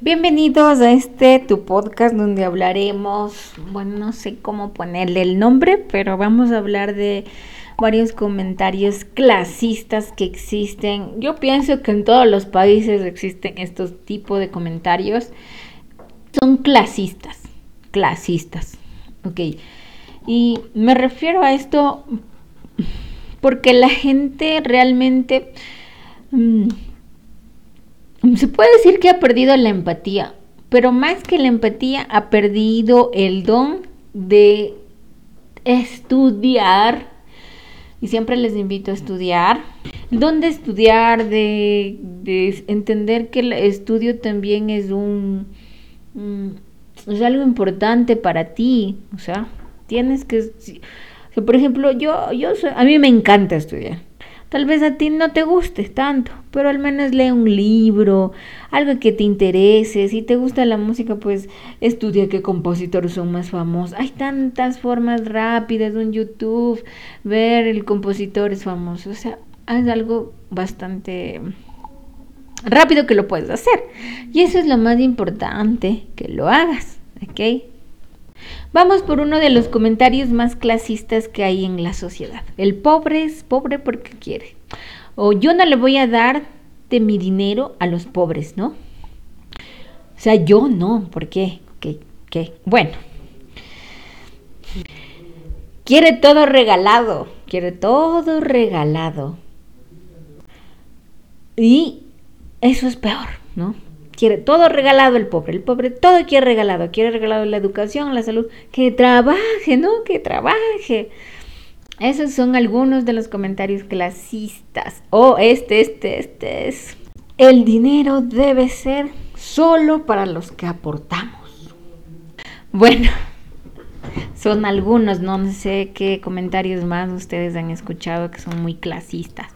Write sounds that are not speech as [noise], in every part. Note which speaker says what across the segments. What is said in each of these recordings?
Speaker 1: Bienvenidos a este tu podcast donde hablaremos, bueno, no sé cómo ponerle el nombre, pero vamos a hablar de varios comentarios clasistas que existen. Yo pienso que en todos los países existen estos tipos de comentarios. Son clasistas, clasistas, ok. Y me refiero a esto porque la gente realmente... Mm, se puede decir que ha perdido la empatía, pero más que la empatía ha perdido el don de estudiar. Y siempre les invito a estudiar. El don de estudiar, de, entender que el estudio también es un... es algo importante para ti. O sea, tienes que... por ejemplo, yo, yo a mí me encanta estudiar. Tal vez a ti no te guste tanto, pero al menos lee un libro, algo que te interese. Si te gusta la música, pues estudia qué compositores son más famosos. Hay tantas formas rápidas en YouTube, ver el compositor es famoso. O sea, es algo bastante rápido que lo puedes hacer. Y eso es lo más importante, que lo hagas, ¿ok? Vamos por uno de los comentarios más clasistas que hay en la sociedad. El pobre es pobre porque quiere. O yo no le voy a dar de mi dinero a los pobres, ¿no? O sea, yo no, ¿por qué? ¿Qué? ¿Qué? Bueno. Quiere todo regalado, quiere todo regalado. Y eso es peor, ¿no? Quiere todo regalado el pobre, el pobre todo quiere regalado, quiere regalado la educación, la salud, que trabaje, ¿no? Que trabaje. Esos son algunos de los comentarios clasistas. Oh, este, este, este es. El dinero debe ser solo para los que aportamos. Bueno, [laughs] son algunos, no sé qué comentarios más ustedes han escuchado que son muy clasistas.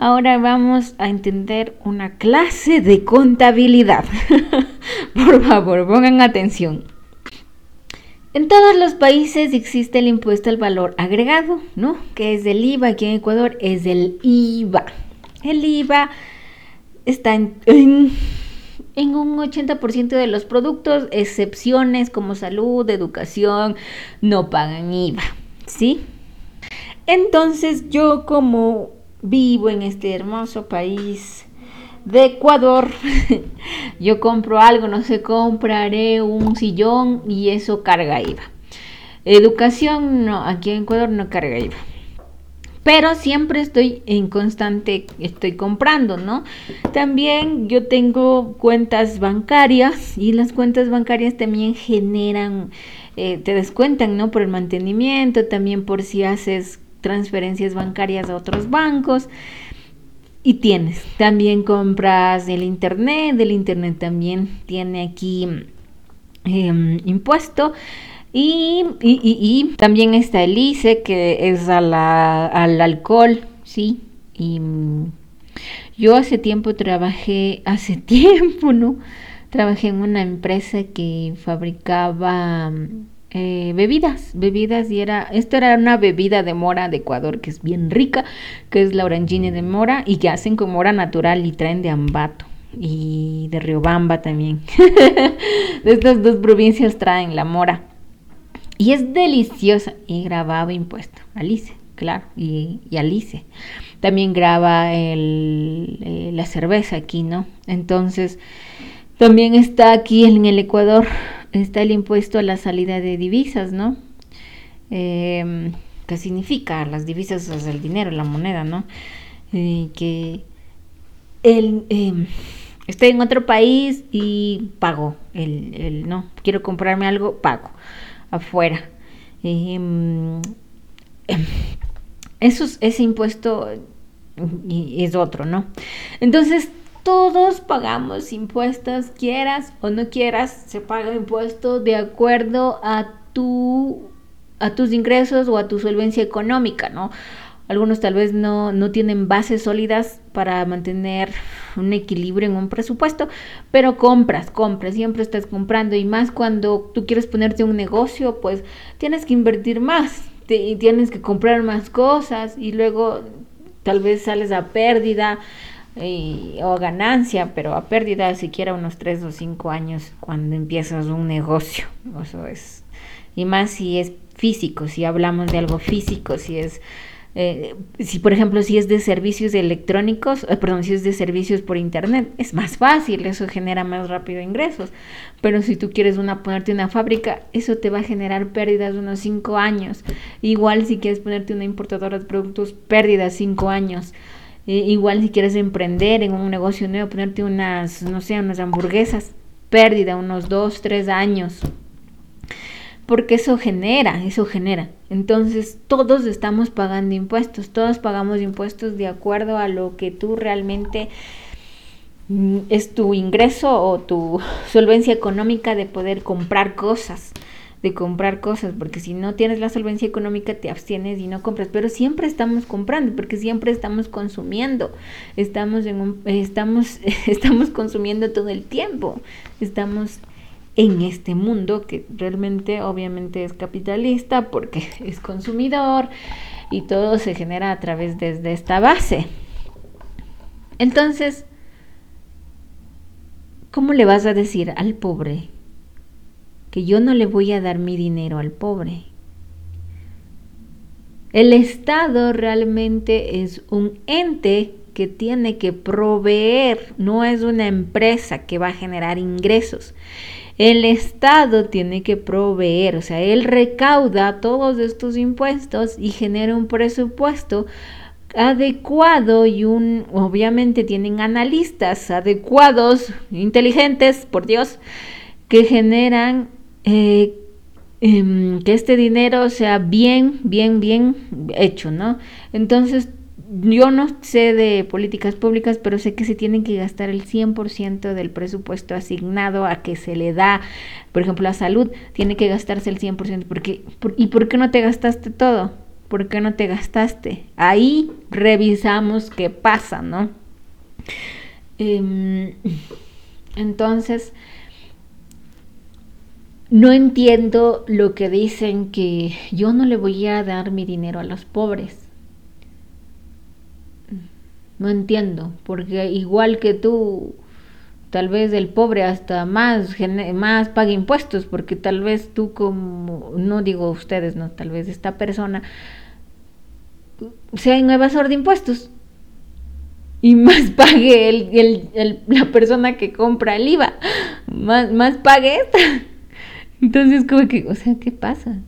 Speaker 1: Ahora vamos a entender una clase de contabilidad. [laughs] Por favor, pongan atención. En todos los países existe el impuesto al valor agregado, ¿no? Que es el IVA. Aquí en Ecuador es el IVA. El IVA está en, un 80% de los productos, excepciones como salud, educación, no pagan IVA, ¿sí? Entonces yo como vivo en este hermoso país de Ecuador. [laughs] Yo compro algo, no sé, compraré un sillón y eso carga IVA. Educación, no, aquí en Ecuador no carga IVA. Pero siempre estoy en constante, estoy comprando, ¿no? También yo tengo cuentas bancarias y las cuentas bancarias también generan, eh, te descuentan, ¿no? Por el mantenimiento, también por si haces transferencias bancarias a otros bancos. Y tienes, también compras el internet, del internet también tiene aquí em, impuesto. Y, y, también está el ICE, que es a la, al alcohol, ¿sí? Y yo hace tiempo trabajé, [laughs] hace tiempo, ¿no? Trabajé en una empresa que fabricaba eh, bebidas, bebidas y era, esta era una bebida de mora de Ecuador que es bien rica, que es la orangina de mora y que hacen con mora natural y traen de Ambato y de Riobamba también. [laughs] de estas dos provincias traen la mora y es deliciosa y grababa impuesto, Alice, claro, y, Alice. También graba el, eh, la cerveza aquí, ¿no? Entonces, también está aquí en el Ecuador está el impuesto a la salida de divisas, ¿no? Eh, ¿Qué significa? Las divisas es el dinero, la moneda, ¿no? Eh, que el, em, estoy en otro país y pago, el, no, quiero comprarme algo, pago, afuera. Em, em, eso, ese impuesto es otro, ¿no? Entonces, todos pagamos impuestos, quieras o no quieras, se paga impuesto de acuerdo a tu a tus ingresos o a tu solvencia económica, ¿no? Algunos tal vez no, no tienen bases sólidas para mantener un equilibrio en un presupuesto, pero compras, compras, siempre estás comprando y más cuando tú quieres ponerte un negocio, pues tienes que invertir más y tienes que comprar más cosas y luego tal vez sales a pérdida o ganancia, pero a pérdida siquiera unos 3 o 5 años cuando empiezas un negocio. Eso es. Y más si es físico, si hablamos de algo físico, si es eh, si por ejemplo si es de servicios electrónicos, eh, perdón, si es de servicios por internet, es más fácil, eso genera más rápido ingresos. Pero si tú quieres una, ponerte una fábrica, eso te va a generar pérdidas de unos 5 años. Igual si quieres ponerte una importadora de productos, pérdidas 5 años. Igual si quieres emprender en un negocio nuevo, ponerte unas, no sé, unas hamburguesas, pérdida unos 2, 3 años porque eso genera, eso genera. Entonces todos estamos pagando impuestos, todos pagamos impuestos de acuerdo a lo que tú realmente mm, es tu ingreso o tu solvencia económica de poder comprar cosas, de comprar cosas, porque si no tienes la solvencia económica te abstienes y no compras, pero siempre estamos comprando, porque siempre estamos consumiendo, estamos en un, estamos, [laughs] estamos consumiendo todo el tiempo, estamos en este mundo que realmente obviamente es capitalista porque [laughs] es consumidor y todo se genera a través de, esta base. Entonces, ¿cómo le vas a decir al pobre que yo no le voy a dar mi dinero al pobre? El Estado realmente es un ente que tiene que proveer, no es una empresa que va a generar ingresos. El Estado tiene que proveer, o sea, él recauda todos estos impuestos y genera un presupuesto adecuado y un, obviamente tienen analistas adecuados, inteligentes, por Dios, que generan eh, em, que este dinero sea bien, bien, bien hecho, ¿no? Entonces yo no sé de políticas públicas, pero sé que se tienen que gastar el 100% del presupuesto asignado a que se le da, por ejemplo, la salud, tiene que gastarse el 100%. Porque, ¿Y por qué no te gastaste todo? ¿Por qué no te gastaste? Ahí revisamos qué pasa, ¿no? Em, entonces, no entiendo lo que dicen que yo no le voy a dar mi dinero a los pobres no entiendo, porque igual que tú, tal vez el pobre hasta más, más pague impuestos, porque tal vez tú como, no digo ustedes, no, tal vez esta persona sea un evasor de impuestos y [laughs] más pague el, la persona que compra el IVA, más, más pague esta. Entonces, como que, o sea, ¿qué pasa?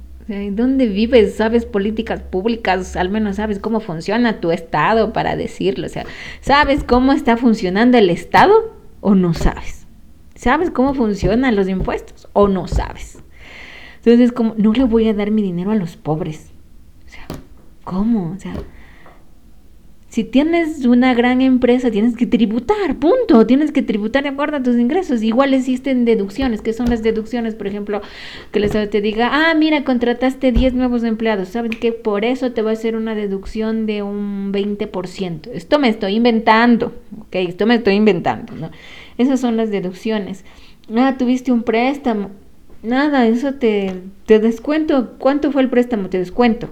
Speaker 1: ¿Dónde vives? ¿Sabes políticas públicas? Al menos sabes cómo funciona tu Estado para decirlo. O sea, ¿sabes cómo está funcionando el Estado o no sabes? ¿Sabes cómo funcionan los impuestos o no sabes? Entonces, como, no le voy a dar mi dinero a los pobres. O sea, ¿cómo? O sea, si tienes una gran empresa, tienes que tributar, punto. Tienes que tributar de acuerdo a tus ingresos. Igual existen deducciones. ¿Qué son las deducciones? Por ejemplo, que les te diga, ah, mira, contrataste 10 nuevos empleados. Saben que por eso te va a hacer una deducción de un 20%. Esto me estoy inventando, ¿ok? Esto me estoy inventando, ¿no? Esas son las deducciones. Ah, tuviste un préstamo. Nada, eso te, te descuento. ¿Cuánto fue el préstamo? Te descuento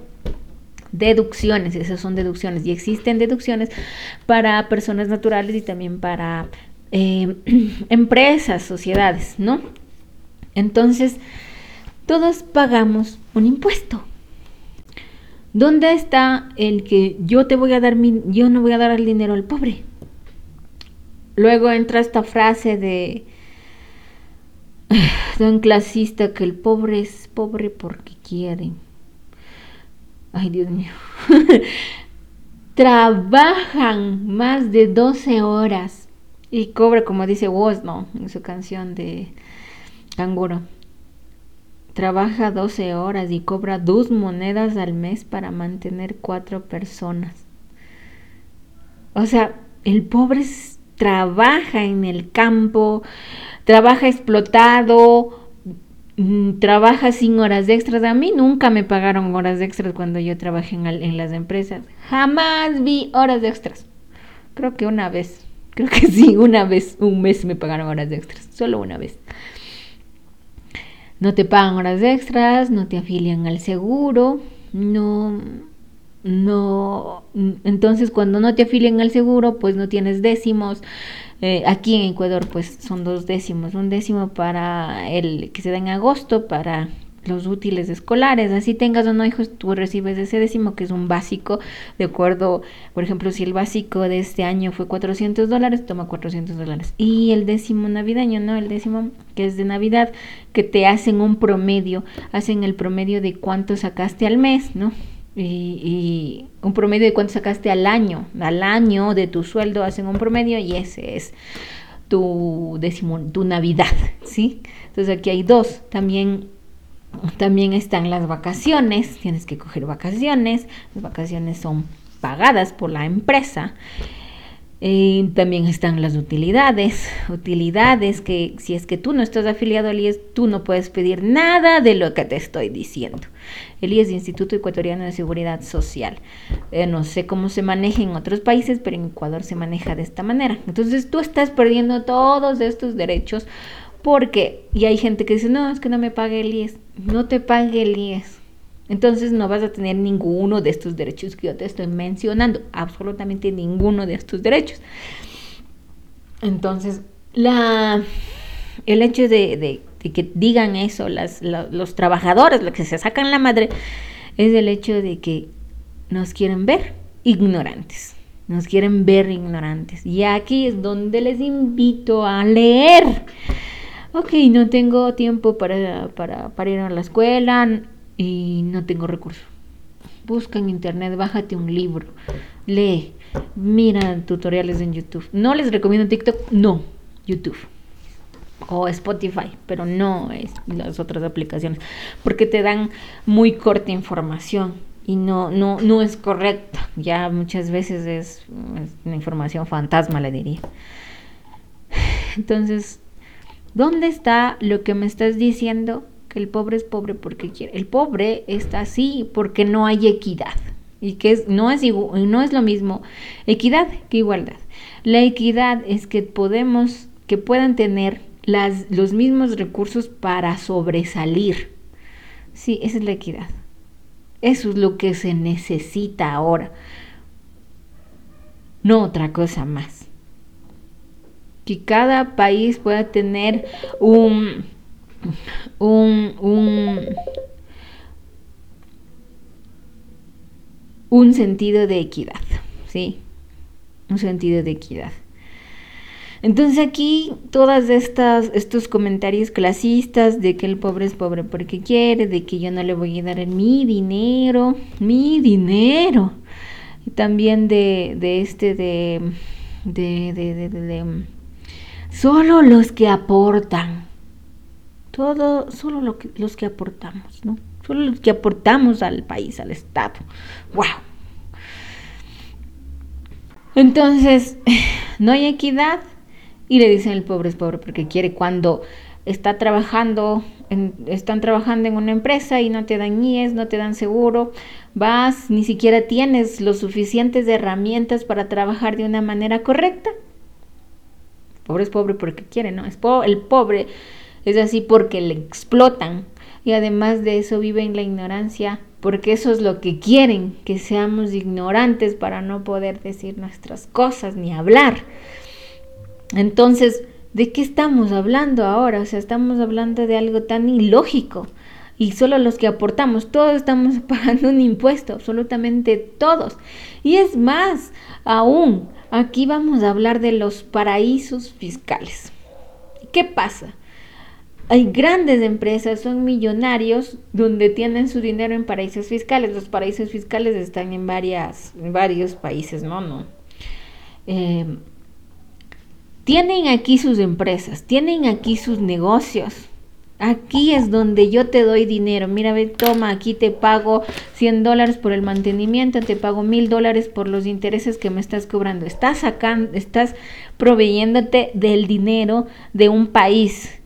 Speaker 1: deducciones, esas son deducciones y existen deducciones para personas naturales y también para eh, [clears throat] empresas, sociedades, ¿no? Entonces, todos pagamos un impuesto. ¿Dónde está el que yo te voy a dar mi, yo no voy a dar el dinero al pobre? Luego entra esta frase de, un clasista que el pobre es pobre porque quiere ay Dios mío, [laughs] trabajan más de 12 horas y cobra, como dice Woz, ¿no? En su canción de Canguro. Trabaja 12 horas y cobra dos monedas al mes para mantener cuatro personas. O sea, el pobre trabaja en el campo, trabaja explotado, trabaja sin horas extras. A mí nunca me pagaron horas extras cuando yo trabajé en, las empresas. Jamás vi horas extras. Creo que una vez. [laughs] Creo que sí, una vez, un mes me pagaron horas extras. Solo una vez. No te pagan horas extras, no te afilian al seguro, no, no, entonces cuando no te afilian al seguro, pues no tienes décimos. Eh, aquí en Ecuador, pues son dos décimos, un décimo para el que se da en agosto, para los útiles escolares, así tengas o no hijos, tú recibes ese décimo que es un básico, de acuerdo, por ejemplo, si el básico de este año fue 400 dólares, toma 400 dólares. Y el décimo navideño, ¿no? El décimo que es de Navidad, que te hacen un promedio, hacen el promedio de cuánto sacaste al mes, ¿no? Y, y, un promedio de cuánto sacaste al año, al año de tu sueldo hacen un promedio y ese es tu décimo, tu Navidad, ¿sí? Entonces aquí hay dos, también también están las vacaciones, tienes que coger vacaciones, las vacaciones son pagadas por la empresa. Y también están las utilidades, utilidades que si es que tú no estás afiliado al IES, tú no puedes pedir nada de lo que te estoy diciendo. El IES, Instituto Ecuatoriano de Seguridad Social. Eh, no sé cómo se maneja en otros países, pero en Ecuador se maneja de esta manera. Entonces tú estás perdiendo todos estos derechos porque, y hay gente que dice, no, es que no me pague el IES. No te pague el IES. Entonces no vas a tener ninguno de estos derechos que yo te estoy mencionando. Absolutamente ninguno de estos derechos. Entonces, la, el hecho de, que digan eso las, los trabajadores, los que se sacan la madre, es el hecho de que nos quieren ver ignorantes. Nos quieren ver ignorantes. Y aquí es donde les invito a leer ok, no tengo tiempo para, para, ir a la escuela y no tengo recursos. Busca en internet, bájate un libro, lee, mira tutoriales en YouTube. No les recomiendo TikTok, no, YouTube o Spotify, pero no es las otras aplicaciones, porque te dan muy corta información y no, no, no es correcta. Ya muchas veces es, es una información fantasma, le diría. Entonces, ¿Dónde está lo que me estás diciendo? Que el pobre es pobre porque quiere. El pobre está así porque no hay equidad. Y que no, es no es lo mismo equidad que igualdad. La equidad es que podemos, que puedan tener los mismos recursos para sobresalir. Sí, esa es la equidad. Eso es lo que se necesita ahora. No otra cosa más que cada país pueda tener un, un, un, sentido de equidad, ¿sí? Un sentido de equidad. Entonces aquí todas estas estos comentarios clasistas de que el pobre es pobre porque quiere, de que yo no le voy a dar mi dinero, mi dinero. Y también de, de este de, de, de, de Solo los que aportan. Todo, solo los que aportamos, ¿no? Solo los que aportamos al país, al Estado. ¡Wow! Entonces, [laughs] no hay equidad y le dicen el pobre es pobre porque quiere cuando está trabajando, están trabajando en una empresa y no te dan no te dan seguro, vas, ni siquiera tienes los suficientes herramientas para trabajar de una manera correcta pobre es pobre porque quiere, ¿no? Es el pobre es así porque le explotan y además de eso vive en la ignorancia porque eso es lo que quieren, que seamos ignorantes para no poder decir nuestras cosas ni hablar. Entonces, ¿de qué estamos hablando ahora? O sea, estamos hablando de algo tan ilógico y solo los que aportamos, todos estamos [laughs] pagando un impuesto, absolutamente todos. Y es más, aún Aquí vamos a hablar de los paraísos fiscales. ¿Qué pasa? Hay grandes empresas, son millonarios, donde tienen su dinero en paraísos fiscales. Los paraísos fiscales están en, varias, varios países, ¿no? no. Eh, tienen aquí sus empresas, tienen aquí sus negocios, Aquí es donde yo te doy dinero. Mira, ve, toma, aquí te pago 100 dólares por el mantenimiento, te pago mil dólares por los intereses que me estás cobrando. Estás sacando, estás proveyéndote del dinero de un país.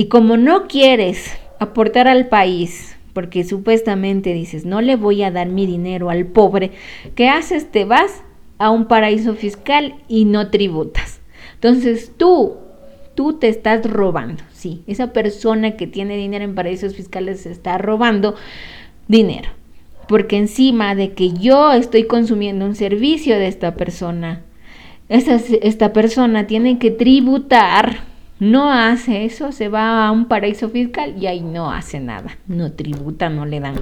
Speaker 1: Y como no quieres aportar al país, porque supuestamente dices, no le voy a dar mi dinero al pobre, ¿qué haces? Te vas a un paraíso fiscal y no tributas. Entonces tú tú te estás robando. Sí, esa persona que tiene dinero en paraísos fiscales está robando dinero. porque encima de que yo estoy consumiendo un servicio de esta persona, esta persona tiene que tributar, no hace eso, se va a un paraíso fiscal y ahí no hace nada, no tributa, no le dan.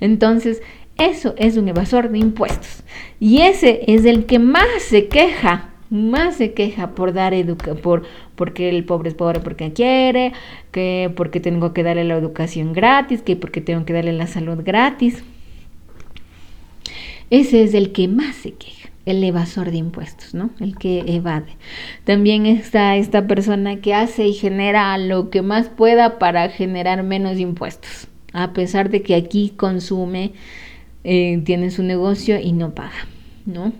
Speaker 1: Entonces, eso es un evasor de impuestos. Y ese es el que más se queja, más se queja por dar educa por porque el pobre es pobre porque quiere, que porque tengo que darle la educación gratis, que porque tengo que darle la salud gratis. Ese es el que más se queja, el evasor de impuestos, ¿no? El que evade. También está esta persona que hace y genera lo que más pueda para generar menos impuestos, a pesar de que aquí consume, eh, tiene su negocio y no paga, ¿no?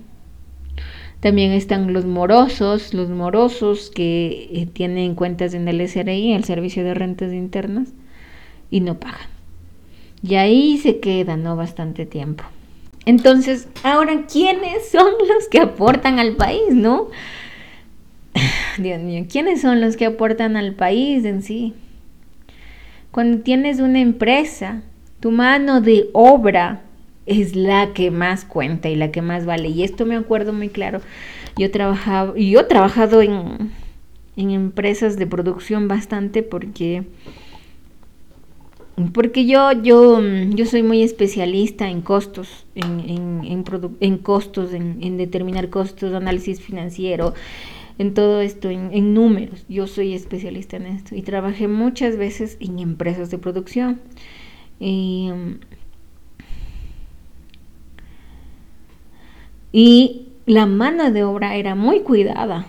Speaker 1: También están los morosos, los morosos que eh, tienen cuentas en el SRI, el Servicio de Rentas Internas, y no pagan. Y ahí se quedan, ¿no? Bastante tiempo. Entonces, ahora, ¿quiénes son los que aportan al país, no? [sighs] Dios mío, ¿quiénes son los que aportan al país en sí? Cuando tienes una empresa, tu mano de obra es la que más cuenta y la que más vale. Y esto me acuerdo muy claro. Yo trabajaba, yo he trabajado en, en empresas de producción bastante porque porque yo, yo, yo soy muy especialista en costos, en, en, en, en costos, en, determinar costos, análisis financiero, en todo esto, en, números. Yo soy especialista en esto y trabajé muchas veces en empresas de producción. Y, Y la mano de obra era muy cuidada.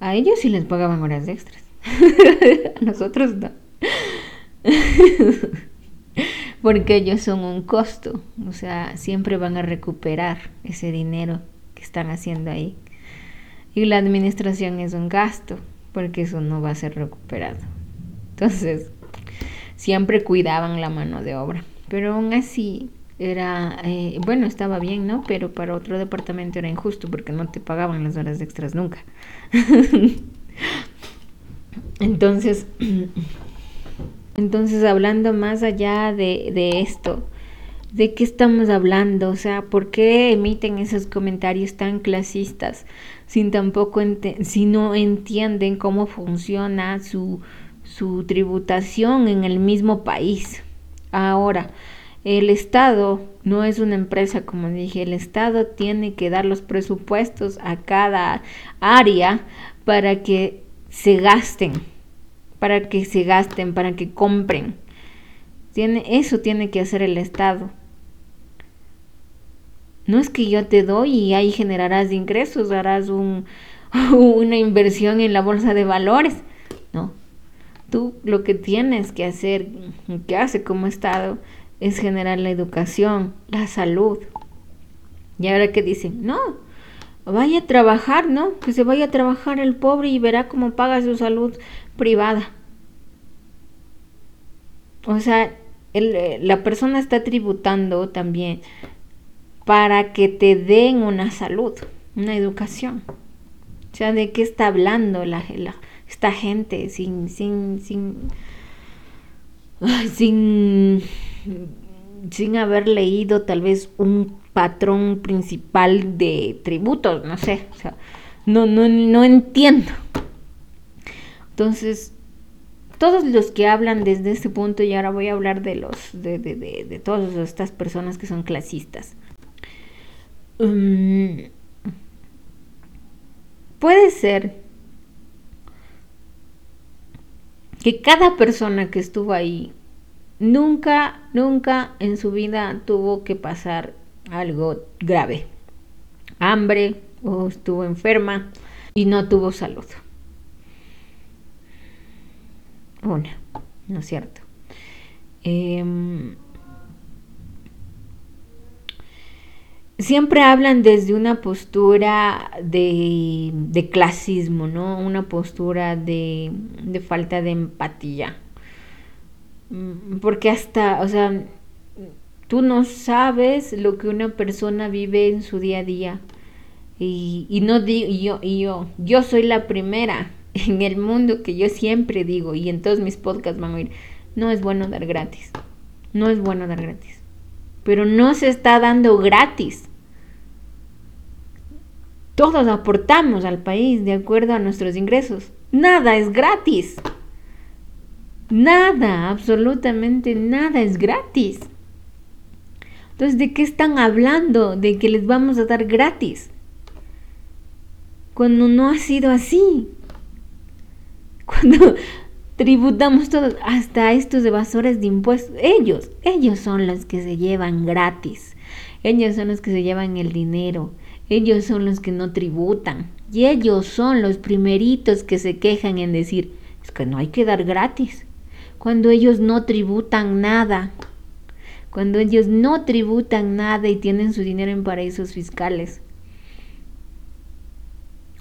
Speaker 1: A ellos sí les pagaban horas extras. [laughs] a nosotros no. [laughs] Porque ellos son un costo. O sea, siempre van a recuperar ese dinero que están haciendo ahí. Y la administración es un gasto, porque eso no va a ser recuperado. Entonces, siempre cuidaban la mano de obra. Pero aún así, era, eh, bueno, estaba bien, ¿no? Pero para otro departamento era injusto porque no te pagaban las horas extras nunca. [laughs] entonces, [clears throat] entonces hablando más allá de, de esto, ¿de qué estamos hablando? O sea, ¿por qué emiten esos comentarios tan clasistas sin tampoco si no entienden cómo funciona su, su tributación en el mismo país? Ahora, el Estado no es una empresa, como dije, el Estado tiene que dar los presupuestos a cada área para que se gasten, para que se gasten, para que compren. Tiene, eso tiene que hacer el Estado. No es que yo te doy y ahí generarás ingresos, harás un, [laughs] una inversión en la bolsa de valores. No. Tú lo que tienes que hacer, que hace como Estado, es generar la educación, la salud. Y ahora que dicen, no, vaya a trabajar, ¿no? Que se vaya a trabajar el pobre y verá cómo paga su salud privada. O sea, eh, la persona está tributando también para que te den una salud, una educación. O sea, ¿de qué está hablando la, esta gente sin, sin, sin, sin sin haber leído tal vez un patrón principal de tributos, no sé, no, no, no entiendo. Entonces, todos los que hablan desde este punto, y ahora voy a hablar de los, de, de, de, todas estas personas que son clasistas. Mm, puede ser que cada persona que estuvo ahí nunca, nunca en su vida tuvo que pasar algo grave. Hambre o estuvo enferma y no tuvo salud. Una, ¿no es cierto? Em, siempre hablan desde una postura de, de clasismo, ¿no? Una postura de, de falta de empatía Mm, porque hasta, o sea, tú no sabes lo que una persona vive en su día a día. Y, y no digo, yo, y yo, yo soy la primera [laughs] en el mundo que yo siempre digo, y en todos mis podcasts van a oír, no es bueno dar gratis. No es bueno dar gratis. pero no se está dando gratis. Todos aportamos al país de acuerdo a nuestros ingresos. Nada es gratis. Nada, absolutamente nada es gratis. Entonces, ¿de qué están hablando? De que les vamos a dar gratis. Cuando no ha sido así. Cuando [laughs] tributamos todos, hasta estos evasores de impuestos, ellos, ellos son los que se llevan gratis. Ellos son los que se llevan el dinero. Ellos son los que no tributan. Y ellos son los primeritos que se quejan en decir, es que no hay que dar gratis cuando ellos no tributan nada, cuando ellos no tributan nada y tienen su dinero en paraísos fiscales.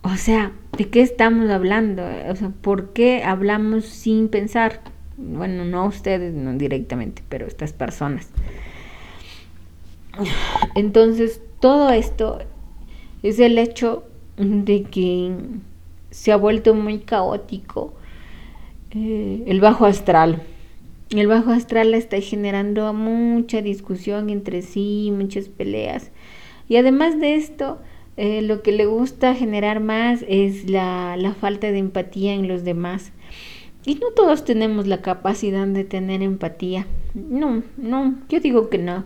Speaker 1: O sea, ¿de qué estamos hablando? O sea, ¿por qué hablamos sin pensar? Bueno, no ustedes no directamente, pero estas personas. Entonces, todo esto es el hecho de que se ha vuelto muy caótico eh, el bajo astral. El bajo astral está generando mucha discusión entre sí, muchas peleas. Y además de esto, eh, lo que le gusta generar más es la, la falta de empatía en los demás. Y no todos tenemos la capacidad de tener empatía. No, no, yo digo que no.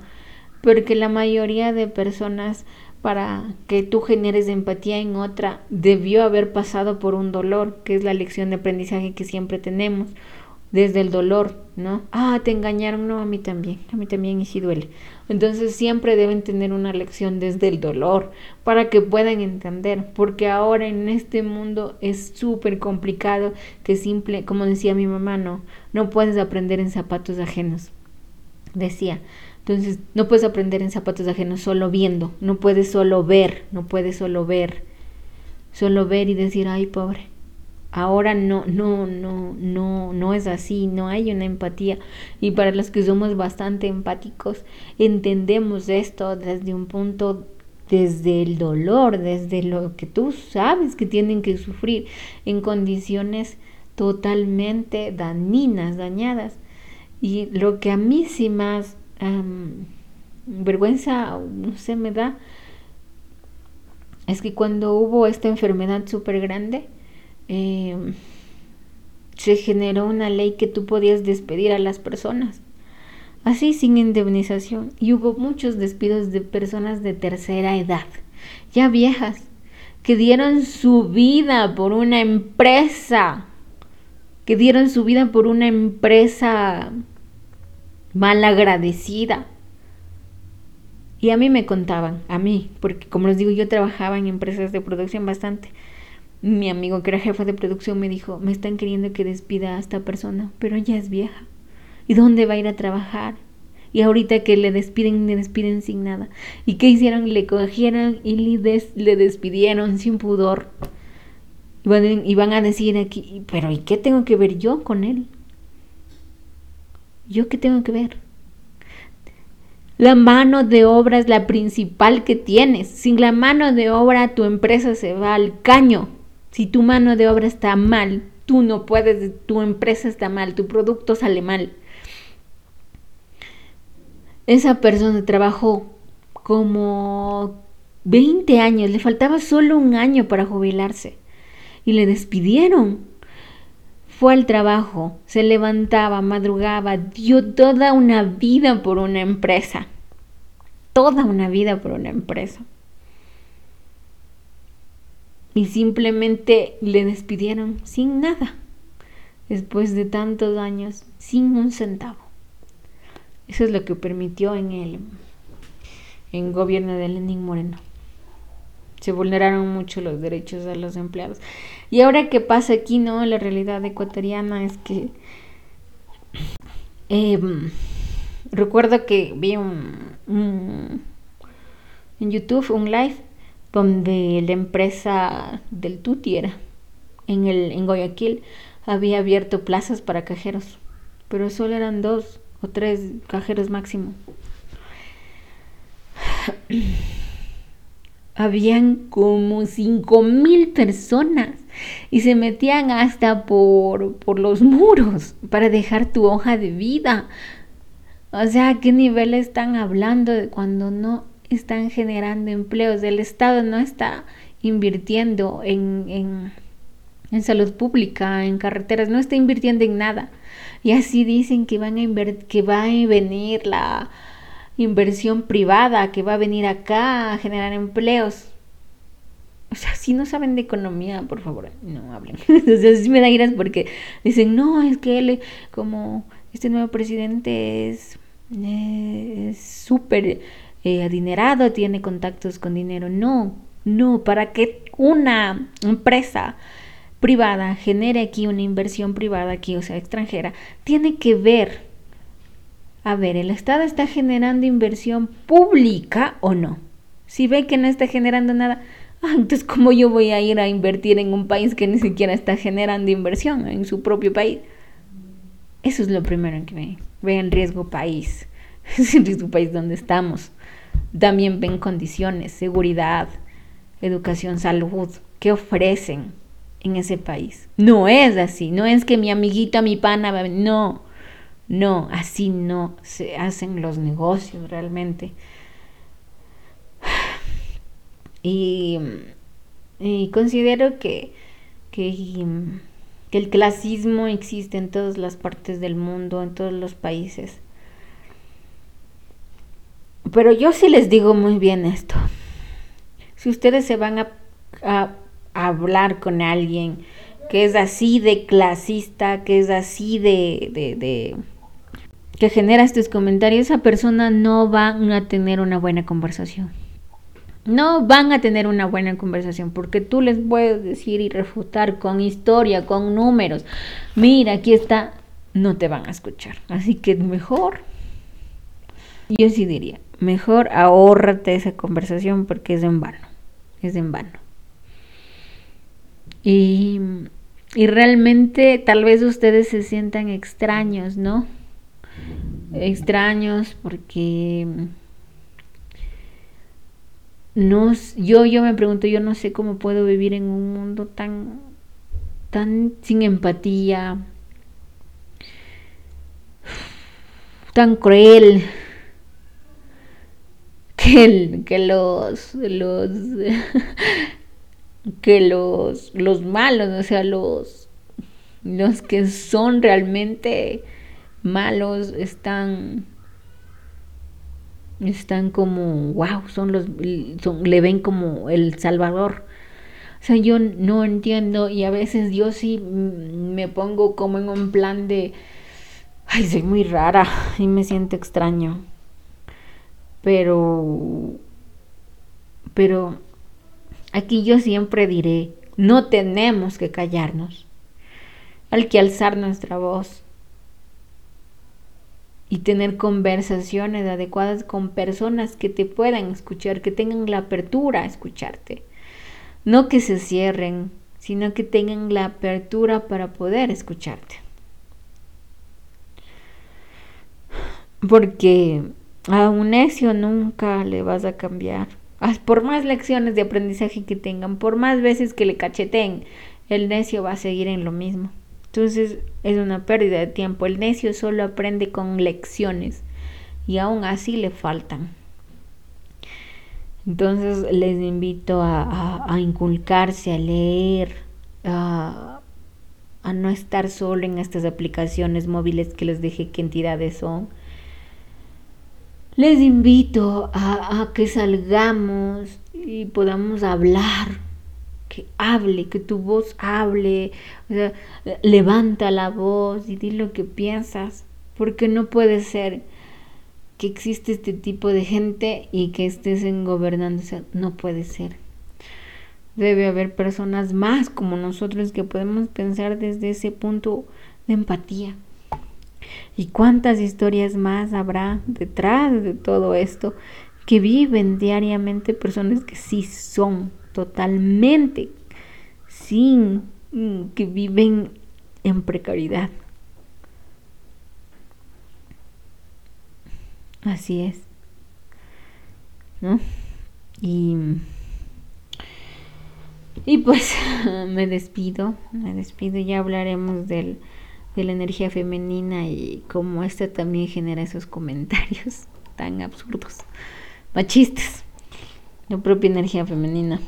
Speaker 1: Porque la mayoría de personas para que tú generes empatía en otra, debió haber pasado por un dolor, que es la lección de aprendizaje que siempre tenemos, desde el dolor, ¿no? Ah, te engañaron, no, a mí también, a mí también y sí duele. Entonces siempre deben tener una lección desde el dolor para que puedan entender, porque ahora en este mundo es súper complicado que simple, como decía mi mamá, no, no puedes aprender en zapatos ajenos. Decía, entonces, no puedes aprender en zapatos ajenos solo viendo, no puedes solo ver, no puedes solo ver, solo ver y decir, ay, pobre. Ahora no, no, no, no, no es así, no hay una empatía. Y para los que somos bastante empáticos, entendemos esto desde un punto, desde el dolor, desde lo que tú sabes que tienen que sufrir en condiciones totalmente dañinas, dañadas. Y lo que a mí sí más vergüenza, no sé, me da, es que cuando hubo esta enfermedad súper grande, em, se generó una ley que tú podías despedir a las personas, así sin indemnización, y hubo muchos despidos de personas de tercera edad, ya viejas, que dieron su vida por una empresa, que dieron su vida por una empresa mal agradecida. Y a mí me contaban, a mí, porque como les digo, yo trabajaba en empresas de producción bastante. Mi amigo que era jefe de producción me dijo, me están queriendo que despida a esta persona, pero ella es vieja. ¿Y dónde va a ir a trabajar? Y ahorita que le despiden, le despiden sin nada. ¿Y qué hicieron? Le cogieron y le, despidieron sin pudor. Y van a decir aquí, pero ¿y qué tengo que ver yo con él? ¿Yo qué tengo que ver? La mano de obra es la principal que tienes. Sin la mano de obra tu empresa se va al caño. Si tu mano de obra está mal, tú no puedes, tu empresa está mal, tu producto sale mal. Esa persona trabajó como 20 años, le faltaba solo un año para jubilarse y le despidieron fue al trabajo, se levantaba, madrugaba, dio toda una vida por una empresa. Toda una vida por una empresa. Y simplemente le despidieron sin nada. Después de tantos años, sin un centavo. Eso es lo que permitió en el en gobierno de Lenín Moreno se vulneraron mucho los derechos de los empleados. Y ahora qué pasa aquí, ¿no? La realidad ecuatoriana es que em, recuerdo que vi un, en YouTube un live donde la empresa del Tuti era en el en Guayaquil había abierto plazas para cajeros, pero solo eran dos o tres cajeros máximo [clears throat] habían como cinco mil personas y se metían hasta por, por los muros para dejar tu hoja de vida. O sea, ¿a qué nivel están hablando de cuando no están generando empleos? El Estado no está invirtiendo en, en, salud pública, en carreteras, no está invirtiendo en nada. Y así dicen que, van a que va a venir la inversión privada, que va a venir acá a generar empleos. O sea, si no saben de economía, por favor, no hablen. [laughs] sea, sí me da iras porque dicen, no, es que él, como este nuevo presidente es súper eh, adinerado, tiene contactos con dinero. No, no, para que una empresa privada genere aquí una inversión privada aquí, o sea, extranjera, tiene que ver, a ver, ¿el Estado está generando inversión pública o no? Si ve que no está generando nada, ah, entonces ¿cómo yo voy a ir a invertir en un país que ni siquiera está generando inversión en su propio país? Eso es lo primero en que ve. Ve el riesgo país. [laughs] Es el riesgo país donde estamos. También ven condiciones, seguridad, educación, salud, ¿qué ofrecen en ese país? No es así, no es que mi amiguita, mi pana, no, no, así no se hacen los negocios realmente. [sighs] Y, considero que, que, que el clasismo existe en todas las partes del mundo, en todos los países. Pero yo sí les digo muy bien esto si ustedes se van a, hablar con alguien que es así de clasista, que es así de, de, que genera estos comentarios, esa persona no va a tener una buena conversación. No van a tener una buena conversación porque tú les puedes decir y refutar con historia, con números. Mira, aquí está, no te van a escuchar. Así que mejor, yo sí diría, mejor ahórrate esa conversación porque es en vano es en vano. Y, y realmente tal vez ustedes se sientan extraños, ¿no? Extraños porque no, yo, yo me pregunto, yo no sé cómo puedo vivir en un mundo tan, tan sin empatía, tan cruel, que, que los, los, [laughs] que los, los malos, o sea, los, los que son realmente malos están están como wow son los son, le ven como el salvador. O sea yo no entiendo y a veces yo sí me pongo como en un plan de ay soy muy rara y me siento extraño pero, pero aquí yo siempre diré, no tenemos que callarnos, hay que alzar nuestra voz y tener conversaciones adecuadas con personas que te puedan escuchar, que tengan la apertura a escucharte. No que se cierren, sino que tengan la apertura para poder escucharte. Porque a un necio nunca le vas a cambiar. Por más lecciones de aprendizaje que tengan, por más veces que le cacheten, el necio va a seguir en lo mismo. Entonces es una pérdida de tiempo. El necio solo aprende con lecciones y aún así le faltan. Entonces les invito a, inculcarse, a leer, a, a no estar solo en estas aplicaciones móviles que les dije qué entidades son les invito a, que salgamos y podamos hablar, que hable, que tu voz hable, levanta la voz y di lo que piensas, porque no puede ser que existe este tipo de gente y que estés en no puede ser. Debe haber personas más como nosotros que podemos pensar desde ese punto de empatía. ¿Y cuántas historias más habrá detrás de todo esto que viven diariamente personas que sí son totalmente sin mm, que viven en precariedad? Así es. ¿No? Y y pues [laughs] me despido, me despido, ya hablaremos del de la energía femenina y cómo esta también genera esos comentarios [laughs] tan absurdos, machistas, la propia energía femenina.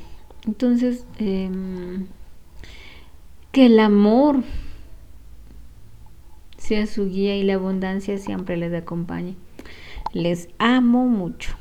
Speaker 1: Entonces, em, que el amor sea su guía y la abundancia siempre les acompañe. Les amo mucho.